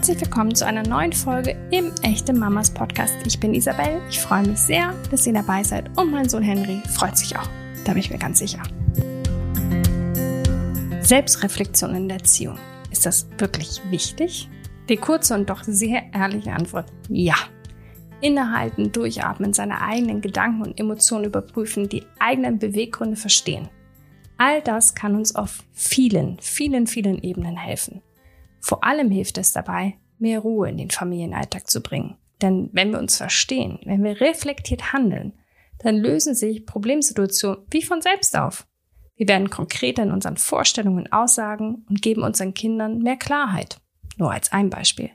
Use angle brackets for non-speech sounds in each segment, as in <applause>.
herzlich willkommen zu einer neuen Folge im Echte Mamas Podcast. Ich bin Isabel, ich freue mich sehr, dass ihr dabei seid und mein Sohn Henry freut sich auch. Da bin ich mir ganz sicher. Selbstreflexion in der Erziehung. Ist das wirklich wichtig? Die kurze und doch sehr ehrliche Antwort, ja. Innehalten, durchatmen, seine eigenen Gedanken und Emotionen überprüfen, die eigenen Beweggründe verstehen. All das kann uns auf vielen, vielen, vielen Ebenen helfen. Vor allem hilft es dabei, mehr Ruhe in den Familienalltag zu bringen. Denn wenn wir uns verstehen, wenn wir reflektiert handeln, dann lösen sich Problemsituationen wie von selbst auf. Wir werden konkreter in unseren Vorstellungen Aussagen und geben unseren Kindern mehr Klarheit. Nur als ein Beispiel.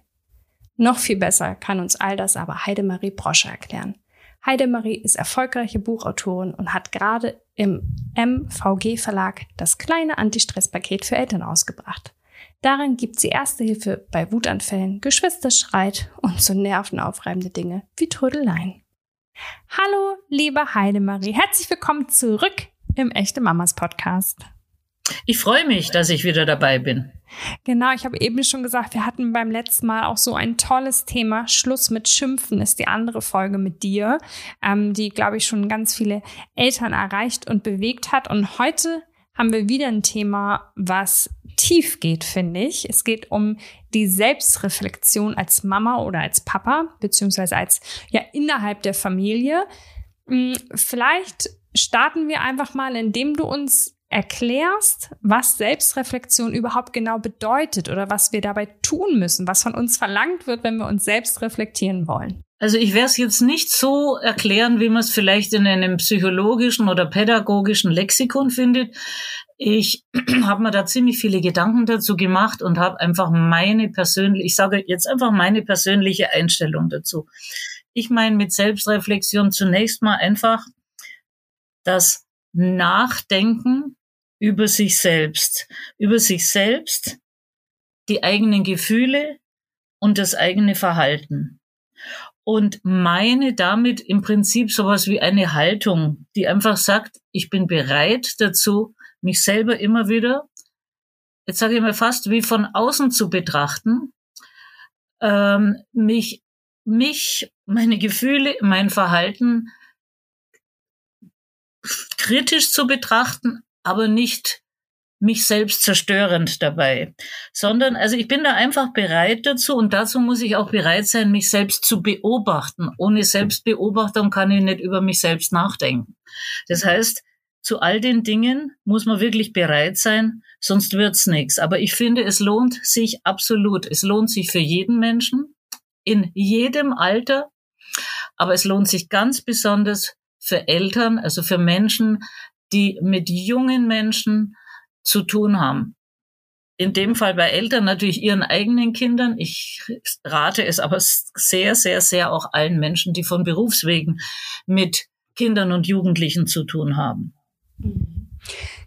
Noch viel besser kann uns all das aber Heidemarie Brosche erklären. Heidemarie ist erfolgreiche Buchautorin und hat gerade im MVG Verlag das kleine Anti-Stress-Paket für Eltern ausgebracht. Darin gibt sie erste Hilfe bei Wutanfällen, Geschwisterstreit und so nervenaufreibende Dinge wie Trödeleien. Hallo, liebe Heidemarie, herzlich willkommen zurück im Echte Mamas Podcast. Ich freue mich, dass ich wieder dabei bin. Genau, ich habe eben schon gesagt, wir hatten beim letzten Mal auch so ein tolles Thema. Schluss mit Schimpfen ist die andere Folge mit dir, ähm, die, glaube ich, schon ganz viele Eltern erreicht und bewegt hat. Und heute haben wir wieder ein Thema, was tief geht, finde ich. Es geht um die Selbstreflexion als Mama oder als Papa, beziehungsweise als ja innerhalb der Familie. Hm, vielleicht starten wir einfach mal, indem du uns erklärst, was Selbstreflexion überhaupt genau bedeutet oder was wir dabei tun müssen, was von uns verlangt wird, wenn wir uns selbst reflektieren wollen. Also ich werde es jetzt nicht so erklären, wie man es vielleicht in einem psychologischen oder pädagogischen Lexikon findet. Ich <clears throat> habe mir da ziemlich viele Gedanken dazu gemacht und habe einfach meine persönliche, ich sage jetzt einfach meine persönliche Einstellung dazu. Ich meine mit Selbstreflexion zunächst mal einfach das Nachdenken über sich selbst, über sich selbst, die eigenen Gefühle und das eigene Verhalten. Und meine damit im Prinzip sowas wie eine Haltung, die einfach sagt, ich bin bereit dazu, mich selber immer wieder, jetzt sage ich mal fast wie von außen zu betrachten, ähm, mich, mich, meine Gefühle, mein Verhalten kritisch zu betrachten, aber nicht mich selbst zerstörend dabei, sondern also ich bin da einfach bereit dazu und dazu muss ich auch bereit sein, mich selbst zu beobachten. Ohne Selbstbeobachtung kann ich nicht über mich selbst nachdenken. Das heißt, zu all den Dingen muss man wirklich bereit sein, sonst wird's nichts. Aber ich finde, es lohnt sich absolut. Es lohnt sich für jeden Menschen in jedem Alter, aber es lohnt sich ganz besonders für Eltern, also für Menschen, die mit jungen Menschen zu tun haben. In dem Fall bei Eltern natürlich ihren eigenen Kindern. Ich rate es aber sehr, sehr, sehr auch allen Menschen, die von Berufswegen mit Kindern und Jugendlichen zu tun haben. Mhm.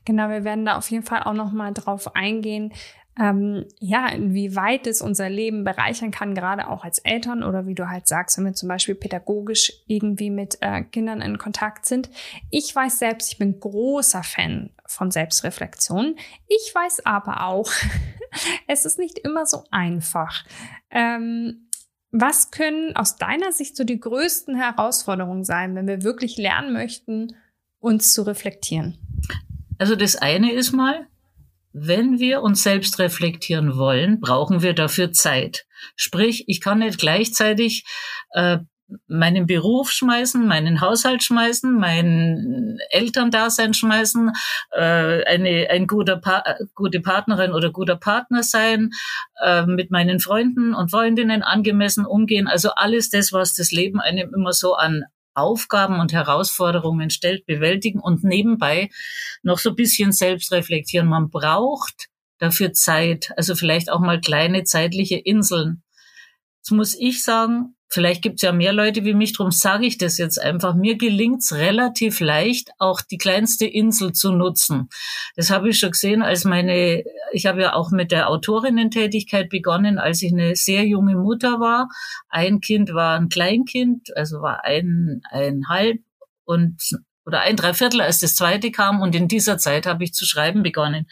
Genau, wir werden da auf jeden Fall auch noch mal drauf eingehen, ähm, ja, inwieweit es unser Leben bereichern kann, gerade auch als Eltern oder wie du halt sagst, wenn wir zum Beispiel pädagogisch irgendwie mit äh, Kindern in Kontakt sind. Ich weiß selbst, ich bin großer Fan von Selbstreflexion. Ich weiß aber auch, <laughs> es ist nicht immer so einfach. Ähm, was können aus deiner Sicht so die größten Herausforderungen sein, wenn wir wirklich lernen möchten, uns zu reflektieren? Also das eine ist mal, wenn wir uns selbst reflektieren wollen, brauchen wir dafür Zeit. Sprich, ich kann nicht gleichzeitig äh, meinen Beruf schmeißen, meinen Haushalt schmeißen, mein Elterndasein schmeißen, äh, eine ein guter pa gute Partnerin oder guter Partner sein, äh, mit meinen Freunden und Freundinnen angemessen umgehen. Also alles das, was das Leben einem immer so an Aufgaben und Herausforderungen stellt, bewältigen und nebenbei noch so ein bisschen selbst reflektieren. Man braucht dafür Zeit, also vielleicht auch mal kleine zeitliche Inseln. Jetzt muss ich sagen, Vielleicht gibt es ja mehr Leute wie mich, darum sage ich das jetzt einfach. Mir gelingt es relativ leicht, auch die kleinste Insel zu nutzen. Das habe ich schon gesehen, als meine, ich habe ja auch mit der Autorinnen-Tätigkeit begonnen, als ich eine sehr junge Mutter war. Ein Kind war ein Kleinkind, also war ein, ein halb und oder ein Dreiviertel, als das zweite kam. Und in dieser Zeit habe ich zu schreiben begonnen.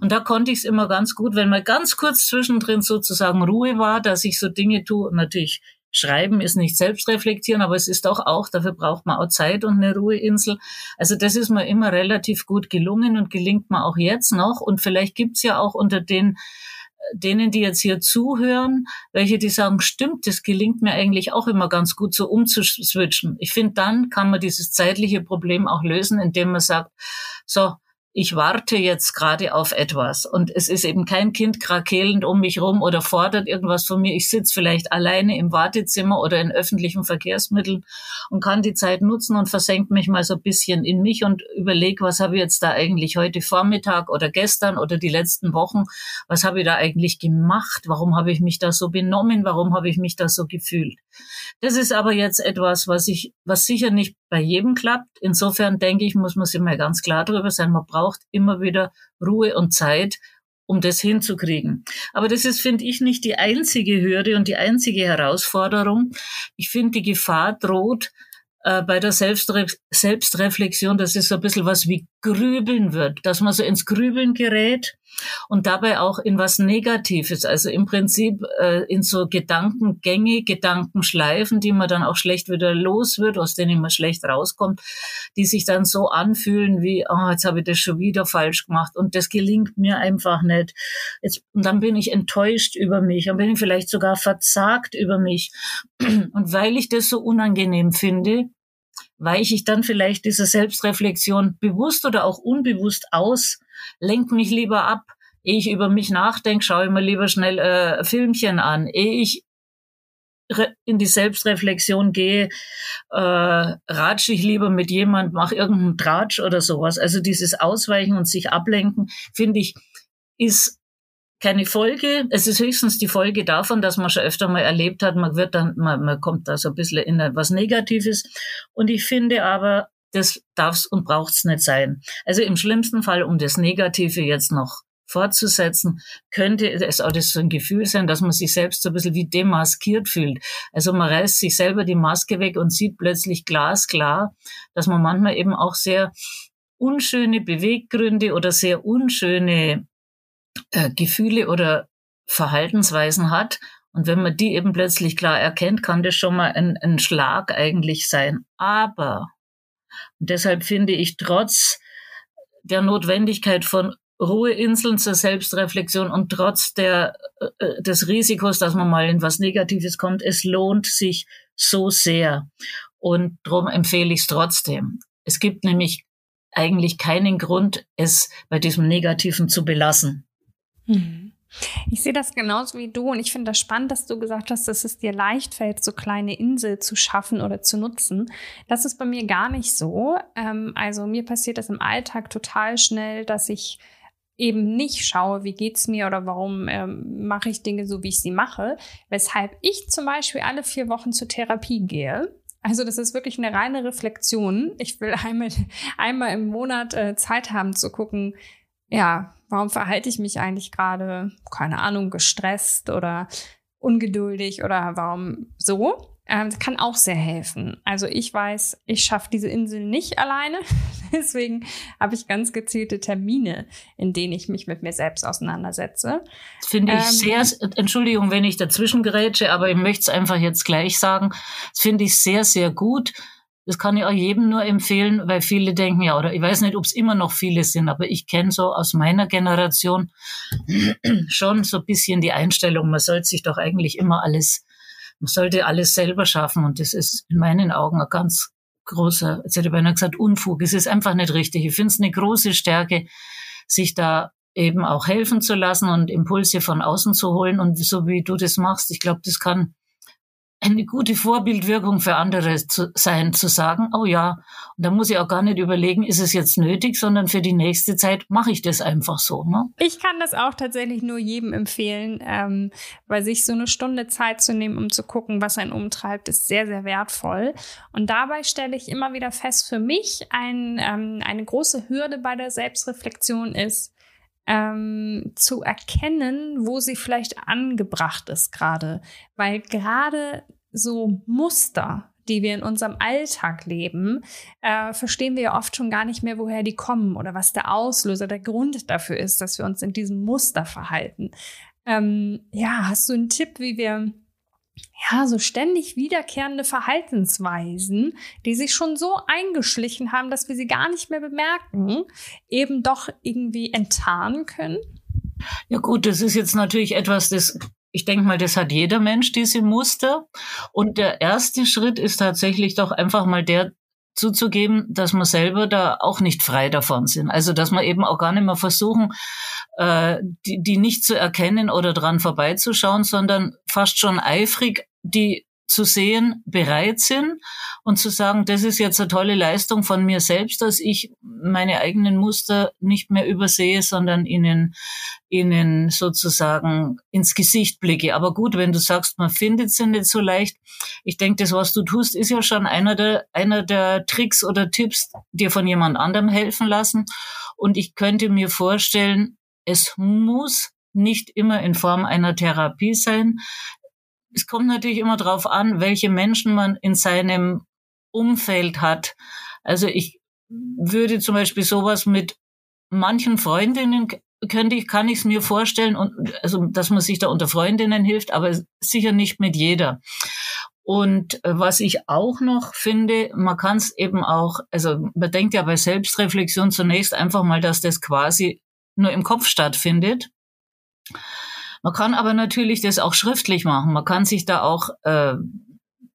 Und da konnte ich es immer ganz gut, wenn mal ganz kurz zwischendrin sozusagen Ruhe war, dass ich so Dinge tue. Natürlich Schreiben ist nicht selbstreflektieren, aber es ist doch auch, dafür braucht man auch Zeit und eine Ruheinsel. Also das ist mir immer relativ gut gelungen und gelingt mir auch jetzt noch. Und vielleicht gibt's ja auch unter den denen, die jetzt hier zuhören, welche die sagen, stimmt, das gelingt mir eigentlich auch immer ganz gut so umzuswitchen. Ich finde, dann kann man dieses zeitliche Problem auch lösen, indem man sagt, so, ich warte jetzt gerade auf etwas und es ist eben kein Kind krakelend um mich rum oder fordert irgendwas von mir. Ich sitze vielleicht alleine im Wartezimmer oder in öffentlichen Verkehrsmitteln und kann die Zeit nutzen und versenkt mich mal so ein bisschen in mich und überlege, was habe ich jetzt da eigentlich heute Vormittag oder gestern oder die letzten Wochen, was habe ich da eigentlich gemacht? Warum habe ich mich da so benommen? Warum habe ich mich da so gefühlt? Das ist aber jetzt etwas, was ich, was sicher nicht bei jedem klappt. Insofern denke ich, muss man sich mal ganz klar darüber sein. Man braucht immer wieder Ruhe und Zeit, um das hinzukriegen. Aber das ist, finde ich, nicht die einzige Hürde und die einzige Herausforderung. Ich finde, die Gefahr droht, äh, bei der Selbstre Selbstreflexion, dass es so ein bisschen was wie Grübeln wird, dass man so ins Grübeln gerät und dabei auch in was Negatives, also im Prinzip äh, in so Gedankengänge, Gedankenschleifen, die man dann auch schlecht wieder los wird, aus denen man schlecht rauskommt, die sich dann so anfühlen wie, oh, jetzt habe ich das schon wieder falsch gemacht und das gelingt mir einfach nicht. Jetzt, und dann bin ich enttäuscht über mich und bin ich vielleicht sogar verzagt über mich. <clears throat> Und weil ich das so unangenehm finde, weiche ich dann vielleicht dieser Selbstreflexion bewusst oder auch unbewusst aus, lenk mich lieber ab, ehe ich über mich nachdenke, schaue ich mir lieber schnell äh, Filmchen an, ehe ich in die Selbstreflexion gehe, äh, ratsche ich lieber mit jemand, mach irgendeinen Tratsch oder sowas. Also dieses Ausweichen und sich ablenken, finde ich, ist keine Folge. Es ist höchstens die Folge davon, dass man schon öfter mal erlebt hat, man wird dann, man, man kommt da so ein bisschen in etwas Negatives. Und ich finde aber, das darf's und braucht's nicht sein. Also im schlimmsten Fall, um das Negative jetzt noch fortzusetzen, könnte es auch das so ein Gefühl sein, dass man sich selbst so ein bisschen wie demaskiert fühlt. Also man reißt sich selber die Maske weg und sieht plötzlich glasklar, dass man manchmal eben auch sehr unschöne Beweggründe oder sehr unschöne äh, Gefühle oder Verhaltensweisen hat. Und wenn man die eben plötzlich klar erkennt, kann das schon mal ein, ein Schlag eigentlich sein. Aber, und deshalb finde ich trotz der Notwendigkeit von Ruheinseln zur Selbstreflexion und trotz der, äh, äh, des Risikos, dass man mal in was Negatives kommt, es lohnt sich so sehr. Und darum empfehle ich es trotzdem. Es gibt nämlich eigentlich keinen Grund, es bei diesem Negativen zu belassen. Mhm. Ich sehe das genauso wie du und ich finde das spannend, dass du gesagt hast, dass es dir leicht fällt, so kleine Insel zu schaffen oder zu nutzen. Das ist bei mir gar nicht so. Ähm, also mir passiert das im Alltag total schnell, dass ich eben nicht schaue, wie geht's mir oder warum ähm, mache ich Dinge so, wie ich sie mache. Weshalb ich zum Beispiel alle vier Wochen zur Therapie gehe. Also das ist wirklich eine reine Reflexion. Ich will einmal, <laughs> einmal im Monat äh, Zeit haben zu gucken, ja, warum verhalte ich mich eigentlich gerade, keine Ahnung, gestresst oder ungeduldig oder warum so? Ähm, das kann auch sehr helfen. Also ich weiß, ich schaffe diese Insel nicht alleine. <laughs> Deswegen habe ich ganz gezielte Termine, in denen ich mich mit mir selbst auseinandersetze. Finde ich ähm, sehr, Entschuldigung, wenn ich dazwischen gerätsche, aber ich möchte es einfach jetzt gleich sagen. Das finde ich sehr, sehr gut das kann ich auch jedem nur empfehlen, weil viele denken ja, oder ich weiß nicht, ob es immer noch viele sind, aber ich kenne so aus meiner Generation <clears throat> schon so ein bisschen die Einstellung, man sollte sich doch eigentlich immer alles, man sollte alles selber schaffen und das ist in meinen Augen ein ganz großer, jetzt hätte ich beinahe gesagt, Unfug. Es ist einfach nicht richtig. Ich finde es eine große Stärke, sich da eben auch helfen zu lassen und Impulse von außen zu holen und so wie du das machst, ich glaube, das kann eine gute Vorbildwirkung für andere zu sein, zu sagen, oh ja, und da muss ich auch gar nicht überlegen, ist es jetzt nötig, sondern für die nächste Zeit mache ich das einfach so. Ne? Ich kann das auch tatsächlich nur jedem empfehlen, ähm, weil sich so eine Stunde Zeit zu nehmen, um zu gucken, was einen umtreibt, ist sehr, sehr wertvoll. Und dabei stelle ich immer wieder fest, für mich ein, ähm, eine große Hürde bei der Selbstreflexion ist, ähm, zu erkennen, wo sie vielleicht angebracht ist gerade. Weil gerade so Muster, die wir in unserem Alltag leben, äh, verstehen wir ja oft schon gar nicht mehr, woher die kommen oder was der Auslöser, der Grund dafür ist, dass wir uns in diesem Muster verhalten. Ähm, ja, hast du einen Tipp, wie wir ja, so ständig wiederkehrende Verhaltensweisen, die sich schon so eingeschlichen haben, dass wir sie gar nicht mehr bemerken, eben doch irgendwie enttarnen können? Ja gut, das ist jetzt natürlich etwas, das ich denke mal, das hat jeder Mensch, diese Muster. Und der erste Schritt ist tatsächlich doch einfach mal der zuzugeben, dass wir selber da auch nicht frei davon sind. Also dass wir eben auch gar nicht mehr versuchen, äh, die, die nicht zu erkennen oder dran vorbeizuschauen, sondern fast schon eifrig die zu sehen bereit sind und zu sagen, das ist jetzt eine tolle Leistung von mir selbst, dass ich meine eigenen Muster nicht mehr übersehe, sondern ihnen, ihnen sozusagen ins Gesicht blicke. Aber gut, wenn du sagst, man findet sie nicht so leicht. Ich denke, das, was du tust, ist ja schon einer der, einer der Tricks oder Tipps, dir von jemand anderem helfen lassen. Und ich könnte mir vorstellen, es muss nicht immer in Form einer Therapie sein es kommt natürlich immer darauf an, welche Menschen man in seinem Umfeld hat. Also ich würde zum Beispiel sowas mit manchen Freundinnen könnte ich, kann ich es mir vorstellen und also, dass man sich da unter Freundinnen hilft, aber sicher nicht mit jeder. Und äh, was ich auch noch finde, man kann es eben auch, also man denkt ja bei Selbstreflexion zunächst einfach mal, dass das quasi nur im Kopf stattfindet. Man kann aber natürlich das auch schriftlich machen. Man kann sich da auch äh,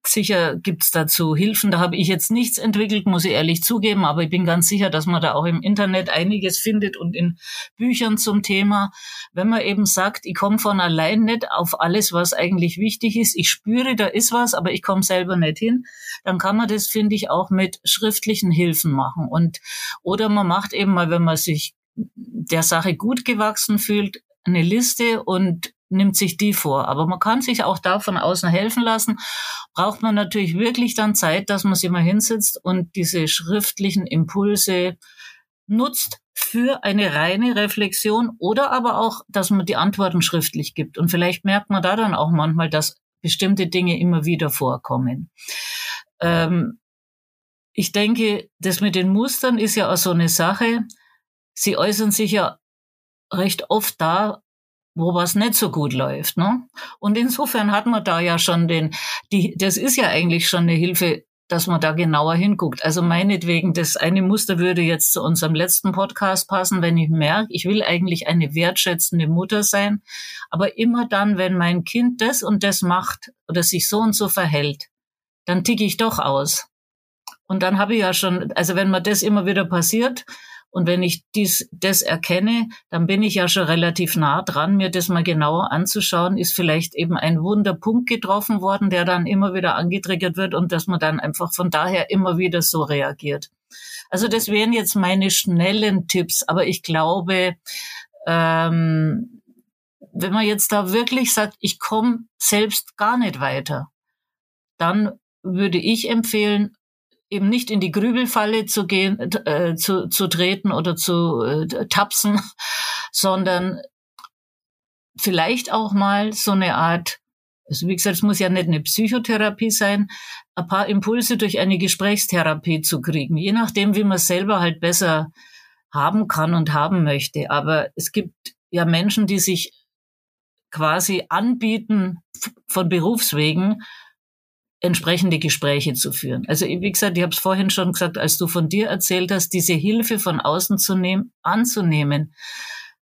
Sicher gibt's dazu Hilfen. Da habe ich jetzt nichts entwickelt, muss ich ehrlich zugeben, aber ich bin ganz sicher, dass man da auch im Internet einiges findet und in Büchern zum Thema. Wenn man eben sagt, ich komme von allein nicht auf alles, was eigentlich wichtig ist, ich spüre, da ist was, aber ich komme selber nicht hin, dann kann man das, finde ich, auch mit schriftlichen Hilfen machen. Und oder man macht eben mal, wenn man sich der Sache gut gewachsen fühlt, eine Liste und nimmt sich die vor. Aber man kann sich auch da von außen helfen lassen. Braucht man natürlich wirklich dann Zeit, dass man sich mal hinsetzt und diese schriftlichen Impulse nutzt für eine reine Reflexion oder aber auch, dass man die Antworten schriftlich gibt. Und vielleicht merkt man da dann auch manchmal, dass bestimmte Dinge immer wieder vorkommen. Ähm, ich denke, das mit den Mustern ist ja auch so eine Sache. Sie äußern sich ja recht oft da, wo was nicht so gut läuft. Ne? Und insofern hat man da ja schon den, die, das ist ja eigentlich schon eine Hilfe, dass man da genauer hinguckt. Also meinetwegen, das eine Muster würde jetzt zu unserem letzten Podcast passen, wenn ich merke, ich will eigentlich eine wertschätzende Mutter sein, aber immer dann, wenn mein Kind das und das macht oder sich so und so verhält, dann ticke ich doch aus. Und dann habe ich ja schon, also wenn mir das immer wieder passiert, und wenn ich dies, das erkenne, dann bin ich ja schon relativ nah dran, mir das mal genauer anzuschauen. Ist vielleicht eben ein Wunderpunkt getroffen worden, der dann immer wieder angetriggert wird und dass man dann einfach von daher immer wieder so reagiert. Also das wären jetzt meine schnellen Tipps, aber ich glaube, ähm, wenn man jetzt da wirklich sagt, ich komme selbst gar nicht weiter, dann würde ich empfehlen, eben nicht in die Grübelfalle zu gehen, äh, zu, zu treten oder zu äh, tapsen, <laughs> sondern vielleicht auch mal so eine Art, also wie gesagt, es muss ja nicht eine Psychotherapie sein, ein paar Impulse durch eine Gesprächstherapie zu kriegen, je nachdem, wie man selber halt besser haben kann und haben möchte. Aber es gibt ja Menschen, die sich quasi anbieten von Berufswegen, entsprechende Gespräche zu führen. Also wie gesagt, ich habe es vorhin schon gesagt, als du von dir erzählt hast, diese Hilfe von außen zu nehmen, anzunehmen,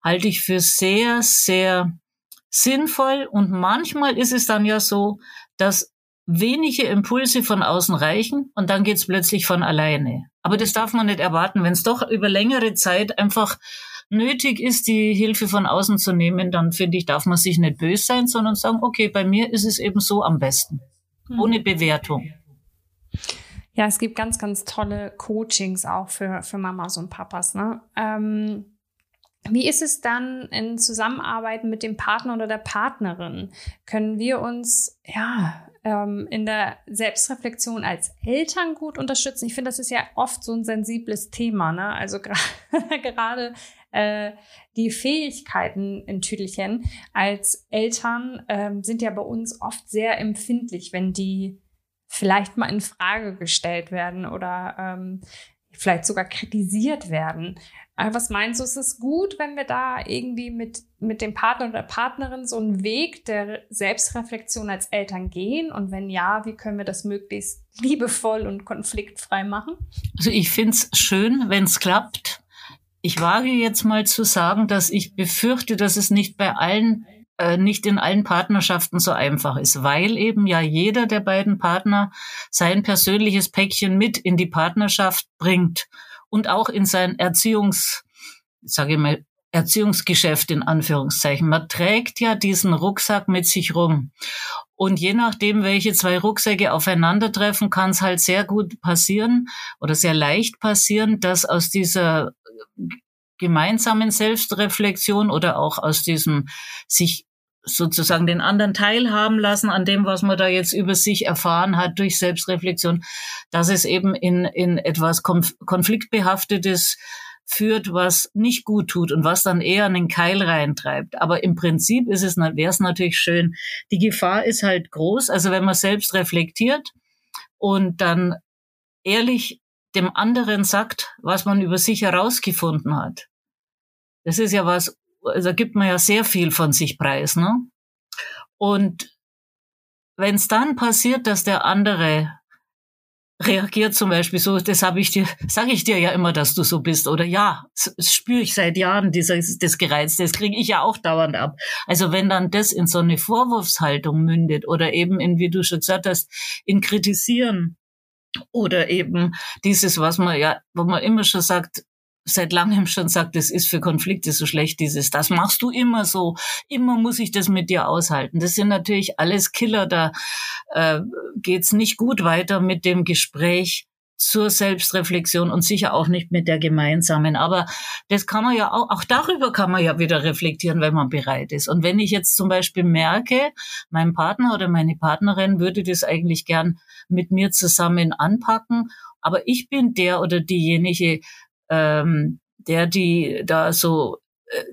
halte ich für sehr, sehr sinnvoll. Und manchmal ist es dann ja so, dass wenige Impulse von außen reichen und dann geht's plötzlich von alleine. Aber das darf man nicht erwarten. Wenn es doch über längere Zeit einfach nötig ist, die Hilfe von außen zu nehmen, dann finde ich, darf man sich nicht böse sein, sondern sagen, okay, bei mir ist es eben so am besten ohne Bewertung. Ja, es gibt ganz, ganz tolle Coachings auch für, für Mamas und Papas. Ne? Ähm, wie ist es dann in Zusammenarbeit mit dem Partner oder der Partnerin? Können wir uns ja ähm, in der Selbstreflexion als Eltern gut unterstützen? Ich finde, das ist ja oft so ein sensibles Thema. Ne? Also <laughs> gerade äh, die Fähigkeiten in Tüdelchen als Eltern ähm, sind ja bei uns oft sehr empfindlich, wenn die vielleicht mal in Frage gestellt werden oder ähm, vielleicht sogar kritisiert werden. Aber was meinst du, ist es gut, wenn wir da irgendwie mit, mit dem Partner oder Partnerin so einen Weg der Selbstreflexion als Eltern gehen? Und wenn ja, wie können wir das möglichst liebevoll und konfliktfrei machen? Also ich finde es schön, wenn es klappt. Ich wage jetzt mal zu sagen, dass ich befürchte, dass es nicht bei allen äh, nicht in allen Partnerschaften so einfach ist, weil eben ja jeder der beiden Partner sein persönliches Päckchen mit in die Partnerschaft bringt und auch in sein Erziehungs, sage ich mal, Erziehungsgeschäft in Anführungszeichen. Man trägt ja diesen Rucksack mit sich rum. Und je nachdem, welche zwei Rucksäcke aufeinandertreffen, kann es halt sehr gut passieren oder sehr leicht passieren, dass aus dieser gemeinsamen Selbstreflexion oder auch aus diesem sich sozusagen den anderen teilhaben lassen an dem, was man da jetzt über sich erfahren hat durch Selbstreflexion, dass es eben in, in etwas konfliktbehaftetes führt, was nicht gut tut und was dann eher einen Keil reintreibt. Aber im Prinzip ist es, wäre es natürlich schön. Die Gefahr ist halt groß. Also wenn man selbst reflektiert und dann ehrlich dem anderen sagt, was man über sich herausgefunden hat. Das ist ja was also gibt man ja sehr viel von sich preis, ne? Und wenn es dann passiert, dass der andere reagiert zum Beispiel so, das habe ich dir, <laughs> sage ich dir ja immer, dass du so bist, oder ja, das spüre ich seit Jahren, dieses, das Gereizte, das kriege ich ja auch dauernd ab. Also wenn dann das in so eine Vorwurfshaltung mündet oder eben in, wie du schon gesagt hast, in Kritisieren oder eben dieses, was man ja, wo man immer schon sagt, seit langem schon sagt, es ist für Konflikte so schlecht, dieses, das machst du immer so, immer muss ich das mit dir aushalten. Das sind natürlich alles Killer, da äh, geht's nicht gut weiter mit dem Gespräch zur Selbstreflexion und sicher auch nicht mit der gemeinsamen. Aber das kann man ja auch, auch darüber kann man ja wieder reflektieren, wenn man bereit ist. Und wenn ich jetzt zum Beispiel merke, mein Partner oder meine Partnerin würde das eigentlich gern mit mir zusammen anpacken, aber ich bin der oder diejenige, ähm, der die da so, äh,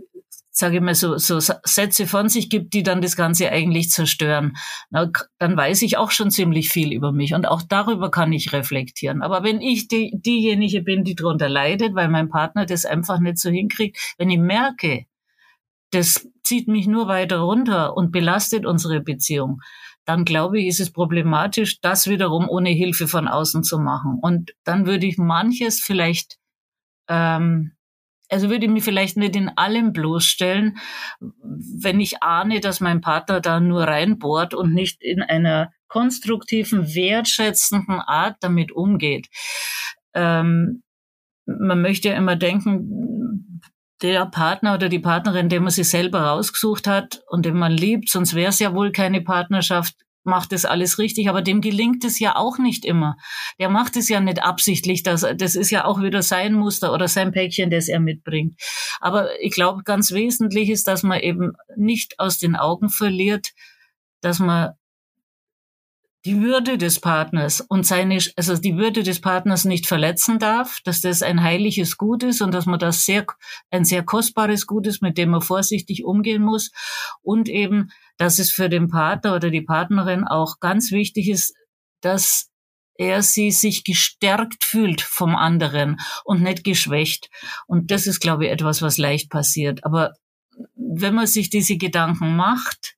sage ich mal, so, so Sätze von sich gibt, die dann das Ganze eigentlich zerstören, na, dann weiß ich auch schon ziemlich viel über mich und auch darüber kann ich reflektieren. Aber wenn ich die, diejenige bin, die darunter leidet, weil mein Partner das einfach nicht so hinkriegt, wenn ich merke, das zieht mich nur weiter runter und belastet unsere Beziehung, dann glaube ich, ist es problematisch, das wiederum ohne Hilfe von außen zu machen. Und dann würde ich manches vielleicht ähm, also würde ich mich vielleicht nicht in allem bloßstellen, wenn ich ahne, dass mein Partner da nur reinbohrt und nicht in einer konstruktiven, wertschätzenden Art damit umgeht. Ähm, man möchte ja immer denken, der Partner oder die Partnerin, den man sich selber rausgesucht hat und den man liebt, sonst wäre es ja wohl keine Partnerschaft, macht das alles richtig, aber dem gelingt es ja auch nicht immer. Der macht es ja nicht absichtlich, das, das ist ja auch wieder sein Muster oder sein Päckchen, das er mitbringt. Aber ich glaube, ganz wesentlich ist, dass man eben nicht aus den Augen verliert, dass man die Würde des Partners und seine, also die Würde des Partners nicht verletzen darf, dass das ein heiliges Gut ist und dass man das sehr, ein sehr kostbares Gut ist, mit dem man vorsichtig umgehen muss und eben, dass es für den Partner oder die Partnerin auch ganz wichtig ist, dass er sie sich gestärkt fühlt vom anderen und nicht geschwächt. Und das ist, glaube ich, etwas, was leicht passiert. Aber wenn man sich diese Gedanken macht,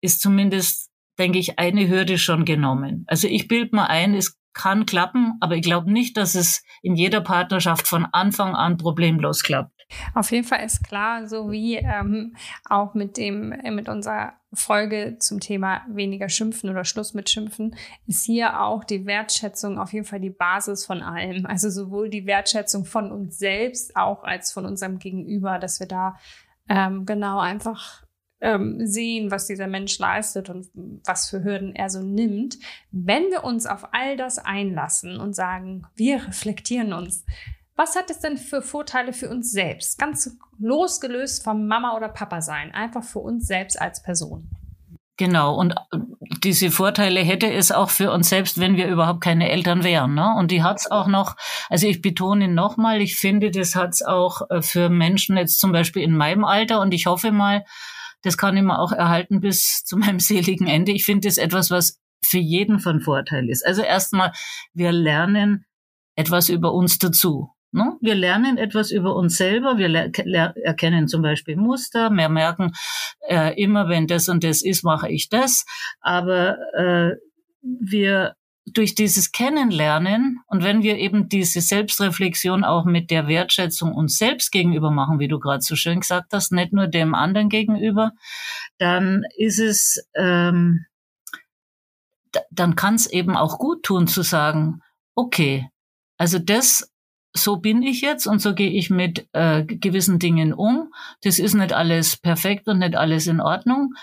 ist zumindest denke ich, eine Hürde schon genommen. Also ich bilde mir ein, es kann klappen, aber ich glaube nicht, dass es in jeder Partnerschaft von Anfang an problemlos klappt. Auf jeden Fall ist klar, so wie ähm, auch mit dem äh, mit unserer Folge zum Thema weniger schimpfen oder Schluss mit schimpfen, ist hier auch die Wertschätzung auf jeden Fall die Basis von allem. <laughs> Also sowohl die Wertschätzung von uns selbst auch als von unserem Gegenüber, dass wir da ähm, genau einfach ähm, sehen, was dieser Mensch leistet und was für Hürden er so nimmt. Wenn wir uns auf all das einlassen und sagen, wir reflektieren uns, was hat es denn für Vorteile für uns selbst? Ganz losgelöst vom Mama oder Papa sein, einfach für uns selbst als Person. Genau, und äh, diese Vorteile hätte es auch für uns selbst, wenn wir überhaupt keine Eltern wären. Ne? Und die hat's auch noch, also ich betone nochmal, ich finde, das hat's auch äh, für Menschen jetzt zum Beispiel in meinem Alter und ich hoffe mal, das kann ich mir auch erhalten bis <laughs> zu meinem seligen Ende. Ich finde das etwas, was für jeden von Vorteil ist. Also erstmal, wir lernen etwas über uns dazu. Ne? Wir lernen etwas über uns selber, wir erkennen zum Beispiel Muster, wir merken, äh, immer wenn das und das ist, mache ich das. Aber äh, wir durch dieses Kennenlernen und wenn wir eben diese Selbstreflexion auch mit der Wertschätzung uns selbst gegenüber machen, wie du gerade so schön gesagt hast, nicht nur dem anderen gegenüber, dann ist es, ähm, dann kann es eben auch gut tun zu sagen, okay, also das, so bin ich jetzt und so gehe ich mit äh, gewissen Dingen um. Das ist nicht alles perfekt und nicht alles in Ordnung,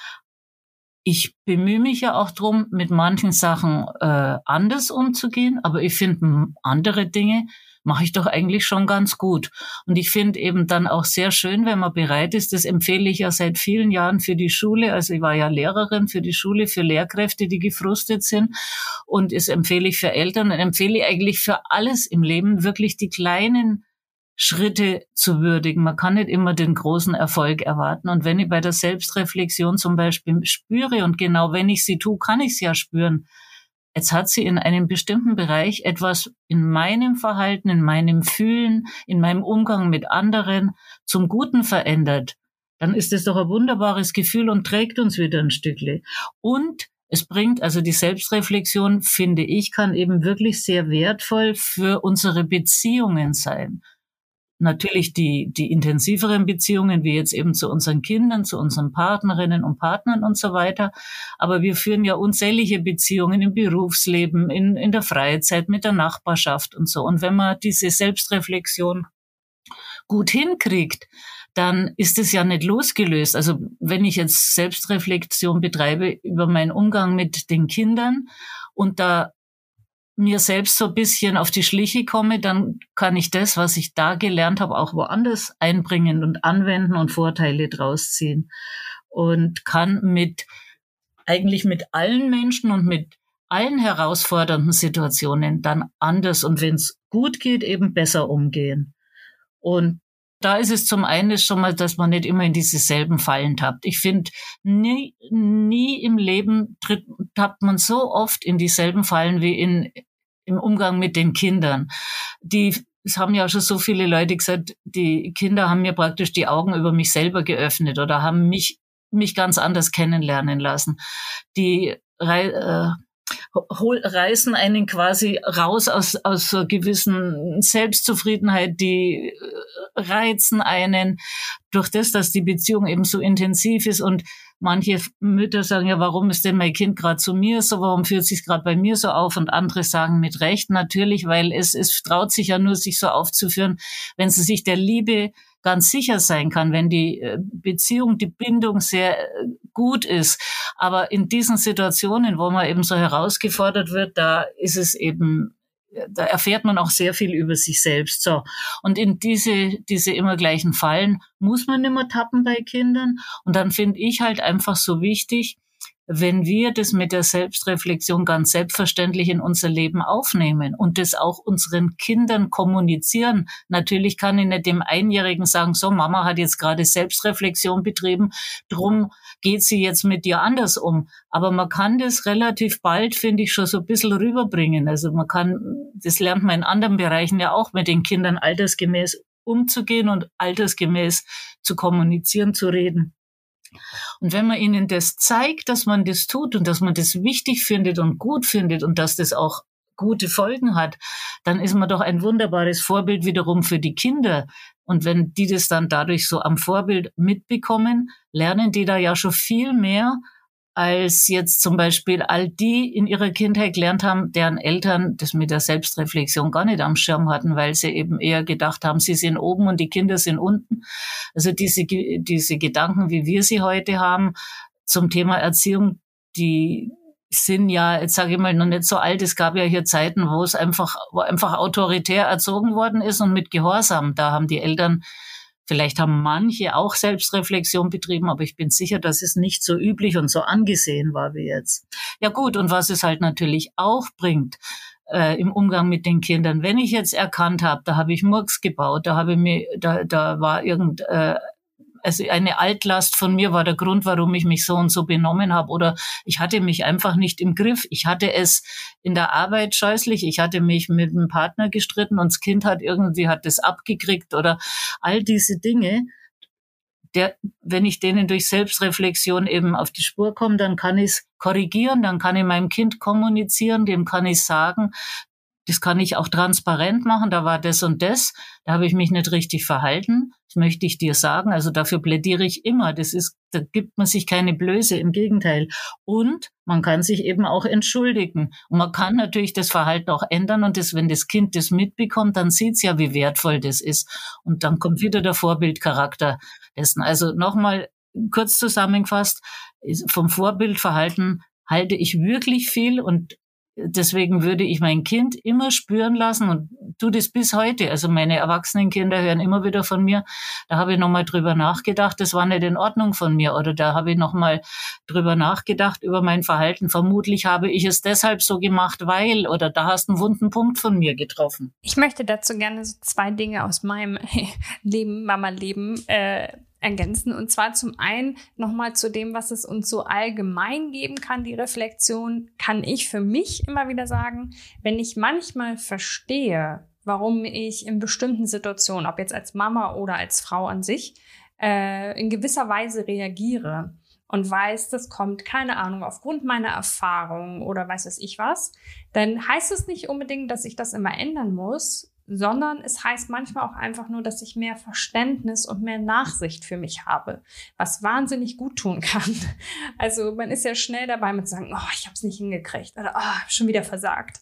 ich bemühe mich ja auch drum, mit manchen Sachen äh, anders umzugehen, aber ich finde andere Dinge mache ich doch eigentlich schon ganz gut. Und ich finde eben dann auch sehr schön, wenn man bereit ist, das empfehle ich ja seit vielen Jahren für die Schule. Also ich war ja Lehrerin für die Schule, für Lehrkräfte, die gefrustet sind. Und es empfehle ich für Eltern und empfehle ich eigentlich für alles im Leben wirklich die kleinen Schritte zu würdigen. Man kann nicht immer den großen Erfolg erwarten. Und wenn ich bei der Selbstreflexion zum Beispiel spüre, und genau wenn ich sie tue, kann ich sie ja spüren, jetzt hat sie in einem bestimmten Bereich etwas in meinem Verhalten, in meinem Fühlen, in meinem Umgang mit anderen zum Guten verändert, dann ist es doch ein wunderbares Gefühl und trägt uns wieder ein Stückle. Und es bringt, also die Selbstreflexion, finde ich, kann eben wirklich sehr wertvoll für unsere Beziehungen sein natürlich die, die intensiveren Beziehungen, wie jetzt eben zu unseren Kindern, zu unseren Partnerinnen und Partnern und so weiter. Aber wir führen ja unzählige Beziehungen im Berufsleben, in, in der Freizeit, mit der Nachbarschaft und so. Und wenn man diese Selbstreflexion gut hinkriegt, dann ist es ja nicht losgelöst. Also wenn ich jetzt Selbstreflexion betreibe über meinen Umgang mit den Kindern und da mir selbst so ein bisschen auf die Schliche komme, dann kann ich das, was ich da gelernt habe, auch woanders einbringen und anwenden und Vorteile draus ziehen. Und kann mit, eigentlich mit allen Menschen und mit allen herausfordernden Situationen dann anders und wenn es gut geht, eben besser umgehen. Und da ist es zum einen schon mal, dass man nicht immer in dieselben Fallen tappt. Ich finde, nie, nie im Leben tritt, tappt man so oft in dieselben Fallen wie in, im Umgang mit den Kindern. Die es haben ja schon so viele Leute gesagt, die Kinder haben mir praktisch die Augen über mich selber geöffnet oder haben mich, mich ganz anders kennenlernen lassen. Die äh, reißen einen quasi raus aus, aus so gewissen Selbstzufriedenheit, die äh, reizen einen durch das, dass die Beziehung eben so intensiv ist und manche Mütter sagen ja, warum ist denn mein Kind gerade zu mir so, warum fühlt sich gerade bei mir so auf? Und andere sagen mit Recht natürlich, weil es, es traut sich ja nur, sich so aufzuführen, wenn sie sich der Liebe ganz sicher sein kann, wenn die äh, Beziehung, die Bindung sehr äh, gut ist. Aber in diesen Situationen, wo man eben so herausgefordert wird, da ist es eben da erfährt man auch sehr viel über sich selbst. So. Und in diese, diese immer gleichen Fallen muss man immer tappen bei Kindern. Und dann finde ich halt einfach so wichtig, wenn wir das mit der Selbstreflexion ganz selbstverständlich in unser Leben aufnehmen und das auch unseren Kindern kommunizieren. Natürlich kann ich nicht dem Einjährigen sagen, so Mama hat jetzt gerade Selbstreflexion betrieben, drum geht sie jetzt mit dir anders um. Aber man kann das relativ bald, finde ich, schon so ein bisschen rüberbringen. Also man kann, das lernt man in anderen Bereichen ja auch mit den Kindern altersgemäß umzugehen und altersgemäß zu kommunizieren, zu reden. Und wenn man ihnen das zeigt, dass man das tut und dass man das wichtig findet und gut findet und dass das auch gute Folgen hat, dann ist man doch ein wunderbares Vorbild wiederum für die Kinder. Und wenn die das dann dadurch so am Vorbild mitbekommen, lernen die da ja schon viel mehr, als jetzt zum Beispiel all die in ihrer Kindheit gelernt haben, deren Eltern das mit der Selbstreflexion gar nicht am Schirm hatten, weil sie eben eher gedacht haben, sie sind oben und die Kinder sind unten. Also diese, diese Gedanken, wie wir sie heute haben zum Thema Erziehung, die sind ja, jetzt sage ich mal, noch nicht so alt. Es gab ja hier Zeiten, wo es einfach, wo einfach autoritär erzogen worden ist und mit Gehorsam. Da haben die Eltern Vielleicht haben manche auch Selbstreflexion betrieben, aber ich bin sicher, dass es nicht so üblich und so angesehen war wie jetzt. Ja gut, und was es halt natürlich auch bringt, äh, im Umgang mit den Kindern. Wenn ich jetzt erkannt habe, da habe ich Murks gebaut, da habe ich mir, da, da war irgend äh, also eine Altlast von mir war der Grund, warum ich mich so und so benommen habe oder ich hatte mich einfach nicht im Griff. Ich hatte es in der Arbeit scheußlich, ich hatte mich mit einem Partner gestritten und das Kind hat irgendwie hat das abgekriegt oder all diese Dinge. Der, wenn ich denen durch Selbstreflexion eben auf die Spur komme, dann kann ich es korrigieren, dann kann ich meinem Kind kommunizieren, dem kann ich sagen, das kann ich auch transparent machen. Da war das und das. Da habe ich mich nicht richtig verhalten. Das möchte ich dir sagen. Also dafür plädiere ich immer. Das ist, da gibt man sich keine Blöße. Im Gegenteil. Und man kann sich eben auch entschuldigen. Und man kann natürlich das Verhalten auch ändern. Und das, wenn das Kind das mitbekommt, dann sieht es ja, wie wertvoll das ist. Und dann kommt wieder der Vorbildcharakter dessen. Also nochmal kurz zusammengefasst. Vom Vorbildverhalten halte ich wirklich viel und deswegen würde ich mein Kind immer spüren lassen und tu das bis heute. Also meine erwachsenen Kinder hören immer wieder von mir. Da habe ich nochmal drüber nachgedacht, das war nicht in Ordnung von mir. Oder da habe ich nochmal drüber nachgedacht über mein Verhalten. Vermutlich habe ich es deshalb so gemacht, weil oder da hast du einen wunden Punkt von mir getroffen. Ich möchte dazu gerne so zwei Dinge aus meinem <laughs> Leben, Mama-Leben äh, ergänzen. Und zwar zum einen nochmal zu dem, was es uns so allgemein geben kann, die Reflexion, kann ich für mich immer wieder sagen, wenn ich manchmal verstehe, warum ich in bestimmten Situationen, ob jetzt als Mama oder als Frau an sich, äh, in gewisser Weise reagiere und weiß, das kommt, keine Ahnung, aufgrund meiner Erfahrung oder weiß es ich was, dann heißt es nicht unbedingt, dass ich das immer ändern muss, sondern es heißt manchmal auch einfach nur, dass ich mehr Verständnis und mehr Nachsicht für mich habe, was wahnsinnig gut tun kann. <laughs> Also man ist ja schnell dabei mit sagen, oh, ich habe es nicht hingekriegt oder oh, schon wieder versagt.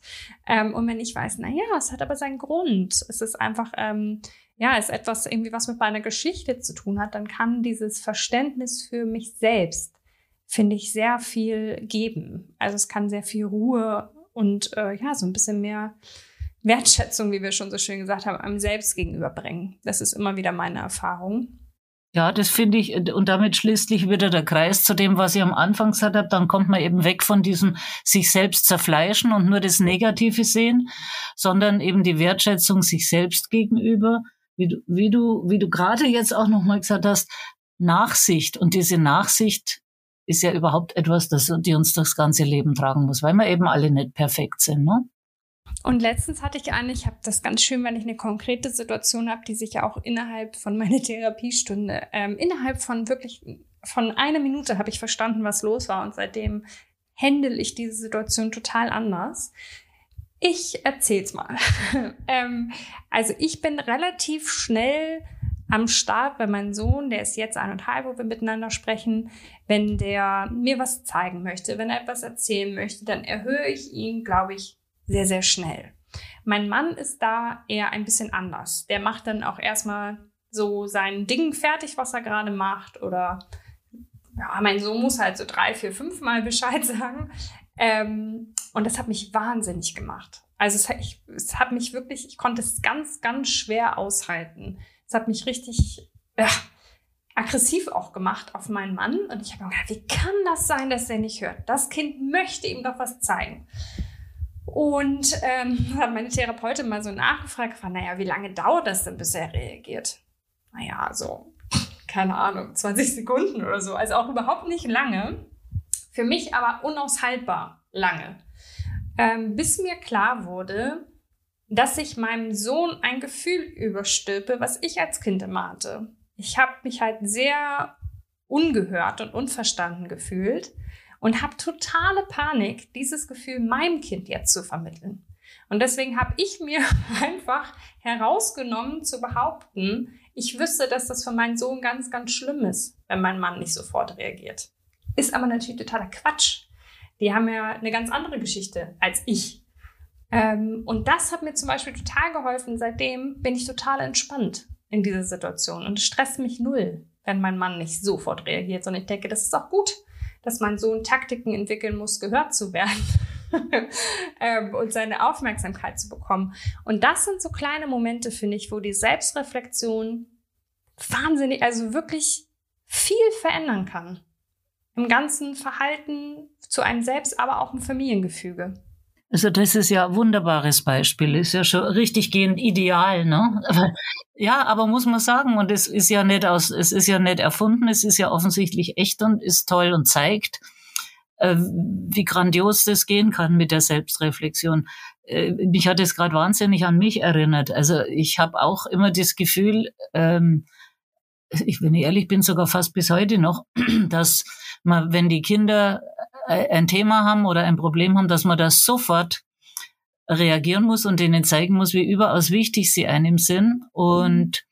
Ähm, und wenn ich weiß, na ja, es hat aber seinen Grund, es ist einfach ähm, ja, es ist etwas irgendwie, was mit meiner Geschichte zu tun hat, dann kann dieses Verständnis für mich selbst, finde ich, sehr viel geben. Also es kann sehr viel Ruhe und äh, ja, so ein bisschen mehr Wertschätzung, wie wir schon so schön gesagt haben, einem selbst gegenüberbringen. Das ist immer wieder meine Erfahrung. Ja, das finde ich, und damit schließt sich wieder der Kreis zu dem, was ich am Anfang gesagt habe. Dann kommt man eben weg von diesem sich selbst zerfleischen und nur das Negative sehen, sondern eben die Wertschätzung sich selbst gegenüber. Wie du, wie du, wie du gerade jetzt auch nochmal gesagt hast, Nachsicht. Und diese Nachsicht ist ja überhaupt etwas, das, die uns das ganze Leben tragen muss, weil wir eben alle nicht perfekt sind, ne? Und letztens hatte ich eine, ich habe das ganz schön, wenn ich eine konkrete Situation habe, die sich ja auch innerhalb von meiner <laughs> Therapiestunde, ähm, innerhalb von wirklich, von einer Minute habe ich verstanden, was los war. Und seitdem handle ich diese Situation total anders. Ich erzähl's mal. <laughs> ähm, also ich bin relativ schnell am Start, wenn mein Sohn, der ist jetzt eineinhalb, wo wir miteinander sprechen, wenn der mir was zeigen möchte, wenn er etwas erzählen möchte, dann erhöhe ich ihn, glaube ich, sehr, sehr schnell. Mein Mann ist da eher ein bisschen anders. Der macht dann auch erstmal so sein Ding fertig, was er gerade macht. Oder ja, mein Sohn muss halt so drei, vier, fünf Mal <laughs> Bescheid sagen. Ähm, und das hat mich wahnsinnig gemacht. Also es hat, ich, es hat mich wirklich, ich konnte es ganz, ganz schwer aushalten. Es hat mich richtig ja, aggressiv auch gemacht auf meinen Mann. Und ich habe mir gedacht, wie kann das sein, dass er nicht hört? Das Kind möchte ihm doch was zeigen. Und ähm, hat meine Therapeutin mal so nachgefragt, war, naja, wie lange dauert das denn, bis er reagiert? Naja, so, keine Ahnung, 20 Sekunden oder so. Also auch überhaupt nicht lange. Für mich aber unaushaltbar lange. Ähm, bis mir klar wurde, dass ich meinem Sohn ein Gefühl überstülpe, was ich als Kind immer hatte. Ich habe mich halt sehr ungehört und unverstanden gefühlt und habe totale Panik, dieses Gefühl meinem Kind jetzt zu vermitteln. Und deswegen habe ich mir <laughs> einfach herausgenommen zu behaupten, ich wüsste, dass das für meinen Sohn ganz, ganz schlimm ist, wenn mein Mann nicht sofort reagiert. Ist aber natürlich totaler Quatsch. Die haben ja eine ganz andere Geschichte als ich. Ähm, und das hat mir zum Beispiel total geholfen. Seitdem bin ich total entspannt in dieser Situation und es stresst mich null, wenn mein Mann nicht sofort reagiert, sondern ich denke, das ist auch gut dass mein Sohn Taktiken entwickeln muss, gehört zu werden. <laughs> ähm, und seine Aufmerksamkeit zu bekommen. Und das sind so kleine Momente, finde ich, wo die Selbstreflexion wahnsinnig, also wirklich viel verändern kann. Im ganzen Verhalten zu einem selbst, aber auch im Familiengefüge. Also das ist ja ein wunderbares Beispiel, ist ja schon richtig gehend ideal, ne? ja, aber muss man sagen, und es ist ja nicht aus, es ist ja nicht erfunden, es ist ja offensichtlich echt und ist toll und zeigt, äh, wie grandios das gehen kann mit der Selbstreflexion. Äh, mich hat es gerade wahnsinnig an mich erinnert. Also ich habe auch immer das Gefühl, ähm, ich, ich ehrlich bin, sogar fast bis heute noch, <clears throat> dass man, wenn die Kinder ein Thema haben oder ein Problem haben, dass man das sofort reagieren muss und denen zeigen muss, wie überaus wichtig sie einem sind. Und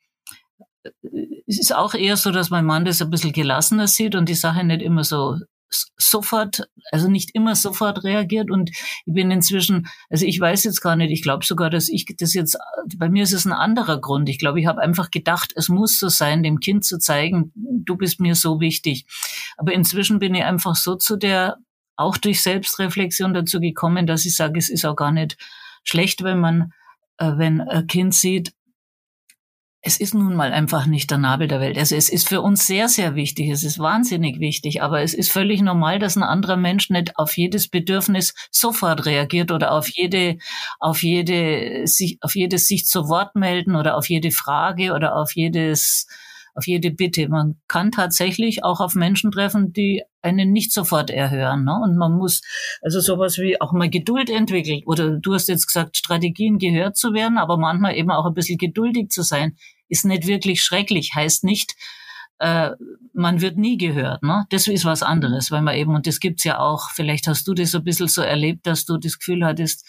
es ist auch eher so, dass mein Mann das ein bisschen gelassener sieht und die Sache nicht immer so sofort, also nicht immer sofort reagiert und ich bin inzwischen, also ich weiß jetzt gar nicht, ich glaube sogar, dass ich das jetzt, bei mir ist es ein anderer Grund. Ich glaube, ich habe einfach gedacht, es muss so sein, dem Kind zu zeigen, du bist mir so wichtig. Aber inzwischen bin ich einfach so zu der, auch durch Selbstreflexion dazu gekommen, dass ich sage, es ist auch gar nicht schlecht, wenn man, äh, wenn ein Kind sieht, es ist nun mal einfach nicht der Nabel der Welt. Also es ist für uns sehr, sehr wichtig. Es ist wahnsinnig wichtig. Aber es ist völlig normal, dass ein anderer Mensch nicht auf jedes Bedürfnis sofort reagiert oder auf jede, auf jede, sich, auf jedes sich zu Wort melden oder auf jede Frage oder auf jedes, auf jede Bitte. Man kann tatsächlich auch auf Menschen treffen, die einen nicht sofort erhören. Ne? Und man muss also sowas wie auch mal Geduld entwickeln. Oder du hast jetzt gesagt, Strategien gehört zu werden, aber manchmal eben auch ein bisschen geduldig zu sein, ist nicht wirklich schrecklich. Heißt nicht, äh, man wird nie gehört. Ne? Das ist was anderes, weil man eben, und das gibt's ja auch, vielleicht hast du das ein bisschen so erlebt, dass du das Gefühl hattest,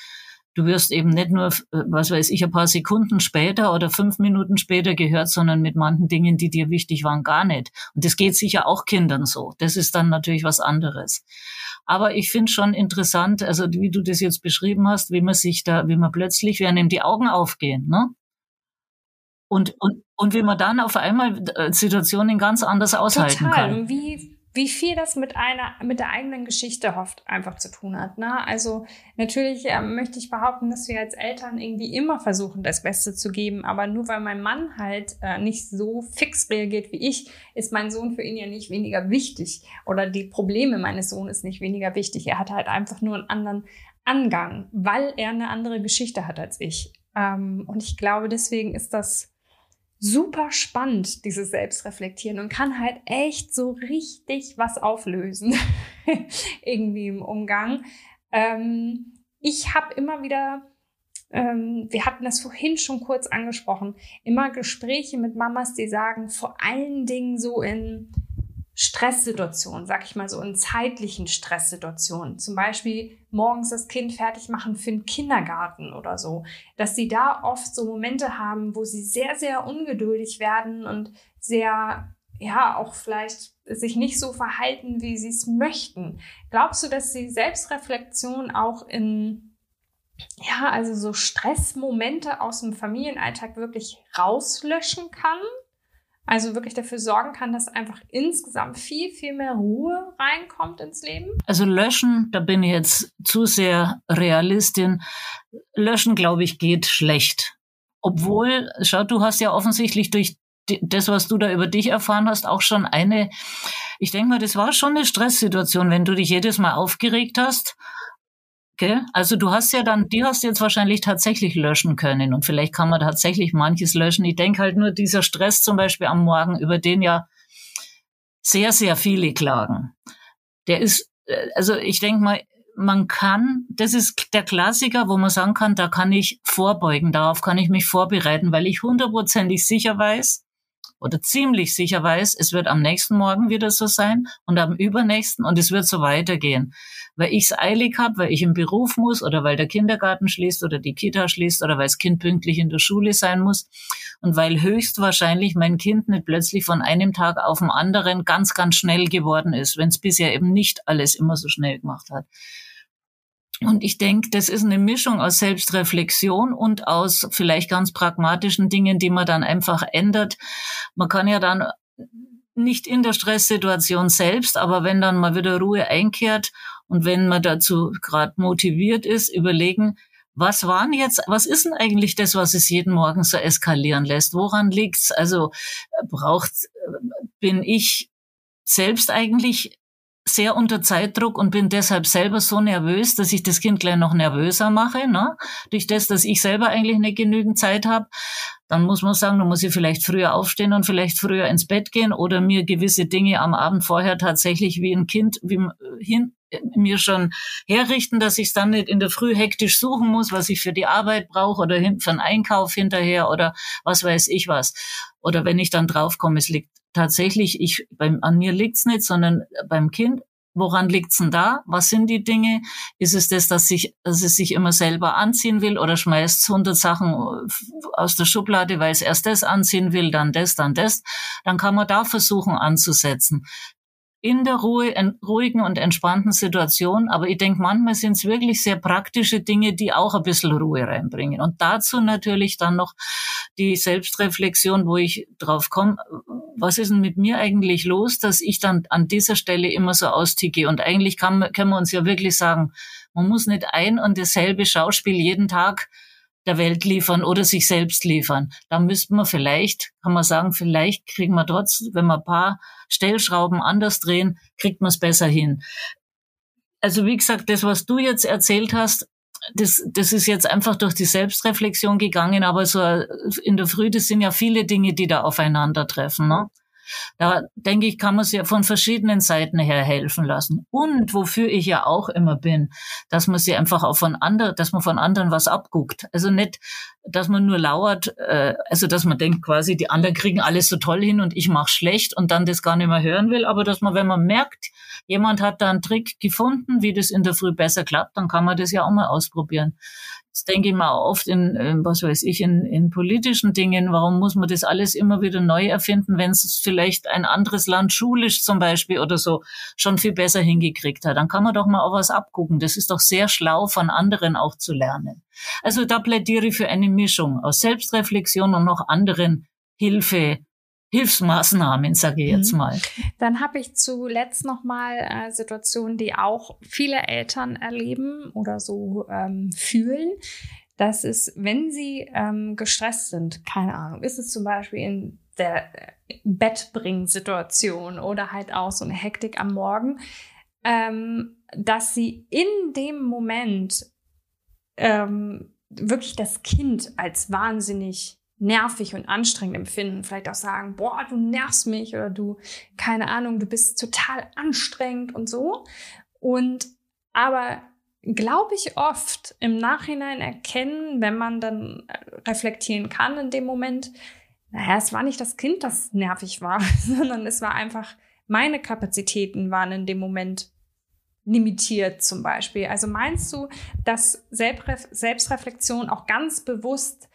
Du wirst eben nicht nur, äh, was weiß ich, ein paar Sekunden später oder fünf Minuten später gehört, sondern mit manchen Dingen, die dir wichtig waren, gar nicht. Und das geht sicher auch Kindern so. Das ist dann natürlich was anderes. Aber ich finde schon interessant, also wie du das jetzt beschrieben hast, wie man sich da, wie man plötzlich, während ihm die Augen aufgehen, ne? Und, und, und wie man dann auf einmal äh, Situationen ganz anders aushalten Total. kann. Wie, wie viel das mit einer, mit der eigenen Geschichte oft einfach zu tun hat. Ne? Also natürlich äh, möchte ich behaupten, dass wir als Eltern irgendwie immer versuchen, das Beste zu geben. Aber nur weil mein Mann halt äh, nicht so fix reagiert wie ich, ist mein Sohn für ihn ja nicht weniger wichtig. Oder die Probleme meines Sohnes nicht weniger wichtig. Er hat halt einfach nur einen anderen Angang, weil er eine andere Geschichte hat als ich. Ähm, und ich glaube, deswegen ist das super spannend, dieses Selbstreflektieren und kann halt echt so richtig was auflösen, <laughs> irgendwie im Umgang. Ähm, ich habe immer wieder, ähm, wir hatten das vorhin schon kurz angesprochen, immer Gespräche mit Mamas, die sagen, vor allen Dingen so in Stresssituationen, sag ich mal so, in zeitlichen Stresssituationen, zum Beispiel morgens das Kind fertig machen für den Kindergarten oder so, dass sie da oft so Momente haben, wo sie sehr, sehr ungeduldig werden und sehr, ja, auch vielleicht sich nicht so verhalten, wie sie es möchten. Glaubst du, dass die Selbstreflexion auch in ja, also so Stressmomente aus dem Familienalltag wirklich rauslöschen kann? Also wirklich dafür sorgen kann, dass einfach insgesamt viel, viel mehr Ruhe reinkommt ins Leben? Also löschen, da bin ich jetzt zu sehr Realistin. Löschen, glaube ich, geht schlecht. Obwohl, schau, du hast ja offensichtlich durch das, was du da über dich erfahren hast, auch schon eine, ich denke mal, das war schon eine Stresssituation, wenn du dich jedes Mal aufgeregt hast Gell? Also du hast ja dann, die hast du jetzt wahrscheinlich tatsächlich löschen können und vielleicht kann man tatsächlich manches löschen. Ich denke halt nur dieser Stress zum Beispiel am Morgen, über den ja sehr, sehr viele klagen. Der ist, äh, also ich denke mal, man kann, das ist der Klassiker, wo man sagen kann, da kann ich vorbeugen, darauf kann ich mich vorbereiten, weil ich hundertprozentig sicher weiß, oder ziemlich sicher weiß, es wird am nächsten Morgen wieder so sein und am übernächsten und es wird so weitergehen. Weil ich es eilig habe, weil ich im Beruf muss oder weil der Kindergarten schließt oder die Kita schließt oder weil das Kind pünktlich in der Schule sein muss und weil höchstwahrscheinlich mein Kind nicht plötzlich von einem Tag auf den anderen ganz, ganz schnell geworden ist, wenn es bisher eben nicht alles immer so schnell gemacht hat. Und ich denke, das ist eine Mischung aus Selbstreflexion und aus vielleicht ganz pragmatischen Dingen, die man dann einfach ändert. Man kann ja dann nicht in der Stresssituation selbst, aber wenn dann mal wieder Ruhe einkehrt und wenn man dazu gerade motiviert ist, überlegen, was waren jetzt, was ist denn eigentlich das, was es jeden Morgen so eskalieren lässt? Woran liegt's? Also braucht, bin ich selbst eigentlich sehr unter Zeitdruck und bin deshalb selber so nervös, dass ich das Kind gleich noch nervöser mache, ne? durch das, dass ich selber eigentlich nicht genügend Zeit habe. Dann muss man sagen, dann muss ich vielleicht früher aufstehen und vielleicht früher ins Bett gehen oder mir gewisse Dinge am Abend vorher tatsächlich wie ein Kind wie, hin, mir schon herrichten, dass ich es dann nicht in der Früh hektisch suchen muss, was ich für die Arbeit brauche oder für einen Einkauf hinterher oder was weiß ich was. Oder wenn ich dann draufkomme, es liegt tatsächlich, ich, beim, an mir liegt's nicht, sondern beim Kind. Woran liegt's denn da? Was sind die Dinge? Ist es das, dass, sich, dass es sich immer selber anziehen will oder schmeißt hundert Sachen aus der Schublade, weil es erst das anziehen will, dann das, dann das? Dann kann man da versuchen anzusetzen in der Ruhe, in ruhigen und entspannten Situation. Aber ich denke, manchmal sind es wirklich sehr praktische Dinge, die auch ein bisschen Ruhe reinbringen. Und dazu natürlich dann noch die Selbstreflexion, wo ich drauf komme, was ist denn mit mir eigentlich los, dass ich dann an dieser Stelle immer so austicke. Und eigentlich kann, können wir uns ja wirklich sagen, man muss nicht ein und dasselbe Schauspiel jeden Tag der Welt liefern oder sich selbst liefern. Da müssten wir vielleicht, kann man sagen, vielleicht kriegen wir trotz, wenn wir ein paar Stellschrauben anders drehen, kriegt man es besser hin. Also wie gesagt, das, was du jetzt erzählt hast, das, das ist jetzt einfach durch die Selbstreflexion gegangen, aber so in der Früh, das sind ja viele Dinge, die da aufeinandertreffen. Ne? Da denke ich, kann man sich ja von verschiedenen Seiten her helfen lassen. Und wofür ich ja auch immer bin, dass man sie einfach auch von anderen, dass man von anderen was abguckt. Also nicht, dass man nur lauert, äh, also dass man denkt quasi, die anderen kriegen alles so toll hin und ich mache schlecht und dann das gar nicht mehr hören will, aber dass man, wenn man merkt, jemand hat da einen Trick gefunden, wie das in der Früh besser klappt, dann kann man das ja auch mal ausprobieren. Das denke ich mal oft in, was weiß ich, in, in politischen Dingen. Warum muss man das alles immer wieder neu erfinden, wenn es vielleicht ein anderes Land schulisch zum Beispiel oder so schon viel besser hingekriegt hat? Dann kann man doch mal auch was abgucken. Das ist doch sehr schlau von anderen auch zu lernen. Also da plädiere ich für eine Mischung aus Selbstreflexion und noch anderen Hilfe, Hilfsmaßnahmen, sage ich jetzt mhm. mal. Dann habe ich zuletzt noch mal äh, Situationen, die auch viele Eltern erleben oder so ähm, fühlen. Das ist, wenn sie ähm, gestresst sind, keine Ahnung, ist es zum Beispiel in der äh, Bettbring-Situation oder halt auch so eine Hektik am Morgen, ähm, dass sie in dem Moment ähm, wirklich das Kind als wahnsinnig nervig und anstrengend empfinden. Vielleicht auch sagen, boah, du nervst mich oder du, keine Ahnung, du bist total anstrengend und so. Und aber glaube ich oft im Nachhinein erkennen, wenn man dann äh, reflektieren kann in dem Moment, naja, es war nicht das Kind, das nervig war, <laughs> sondern es war einfach, meine Kapazitäten waren in dem Moment limitiert zum Beispiel. Also meinst du, dass Selbstreflexion auch ganz bewusst